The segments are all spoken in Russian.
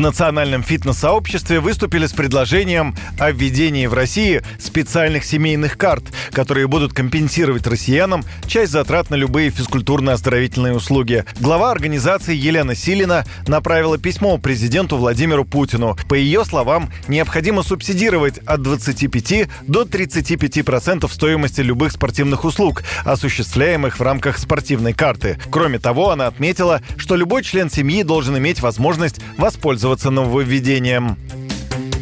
Национальном фитнес-сообществе выступили с предложением о введении в России специальных семейных карт, которые будут компенсировать россиянам часть затрат на любые физкультурно-оздоровительные услуги. Глава организации Елена Силина направила письмо президенту Владимиру Путину. По ее словам, необходимо субсидировать от 25 до 35% процентов стоимости любых спортивных услуг, осуществляемых в рамках спортивной карты. Кроме того, она отметила, что любой член семьи должен иметь возможность воспользоваться пользоваться нововведением.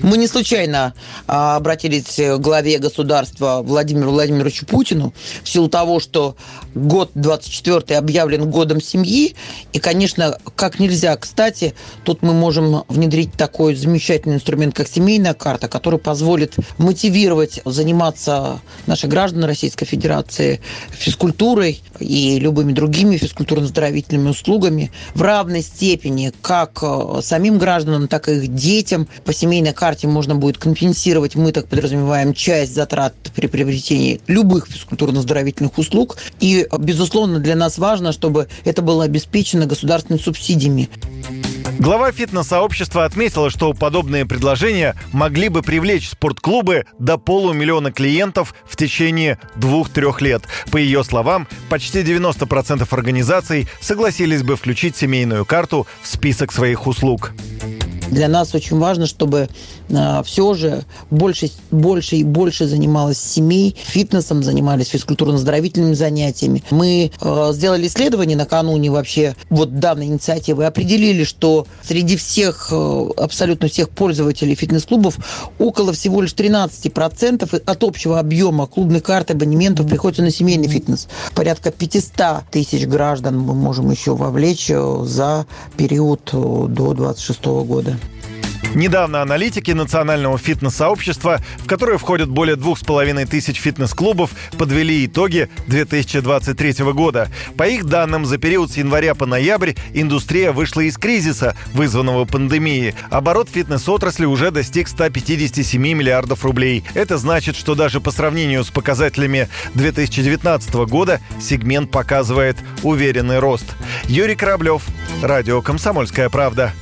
Мы не случайно а, обратились к главе государства Владимиру Владимировичу Путину в силу того, что год 24 объявлен годом семьи. И, конечно, как нельзя, кстати, тут мы можем внедрить такой замечательный инструмент, как семейная карта, который позволит мотивировать заниматься наши граждане Российской Федерации физкультурой и любыми другими физкультурно-оздоровительными услугами в равной степени как э, самим гражданам, так и их детям по семейной карте карте можно будет компенсировать, мы так подразумеваем, часть затрат при приобретении любых физкультурно-оздоровительных услуг. И, безусловно, для нас важно, чтобы это было обеспечено государственными субсидиями. Глава фитнес-сообщества отметила, что подобные предложения могли бы привлечь спортклубы до полумиллиона клиентов в течение двух-трех лет. По ее словам, почти 90% организаций согласились бы включить семейную карту в список своих услуг. Для нас очень важно, чтобы а, все же больше, больше и больше занималось семей, фитнесом занимались, физкультурно-оздоровительными занятиями. Мы э, сделали исследование накануне вообще вот данной инициативы и определили, что среди всех, э, абсолютно всех пользователей фитнес-клубов около всего лишь 13% от общего объема клубной карты абонементов приходится на семейный фитнес. Порядка 500 тысяч граждан мы можем еще вовлечь э, за период до 2026 года. Недавно аналитики национального фитнес-сообщества, в которое входят более двух с половиной тысяч фитнес-клубов, подвели итоги 2023 года. По их данным, за период с января по ноябрь индустрия вышла из кризиса, вызванного пандемией. Оборот фитнес-отрасли уже достиг 157 миллиардов рублей. Это значит, что даже по сравнению с показателями 2019 года сегмент показывает уверенный рост. Юрий Кораблев, Радио «Комсомольская правда».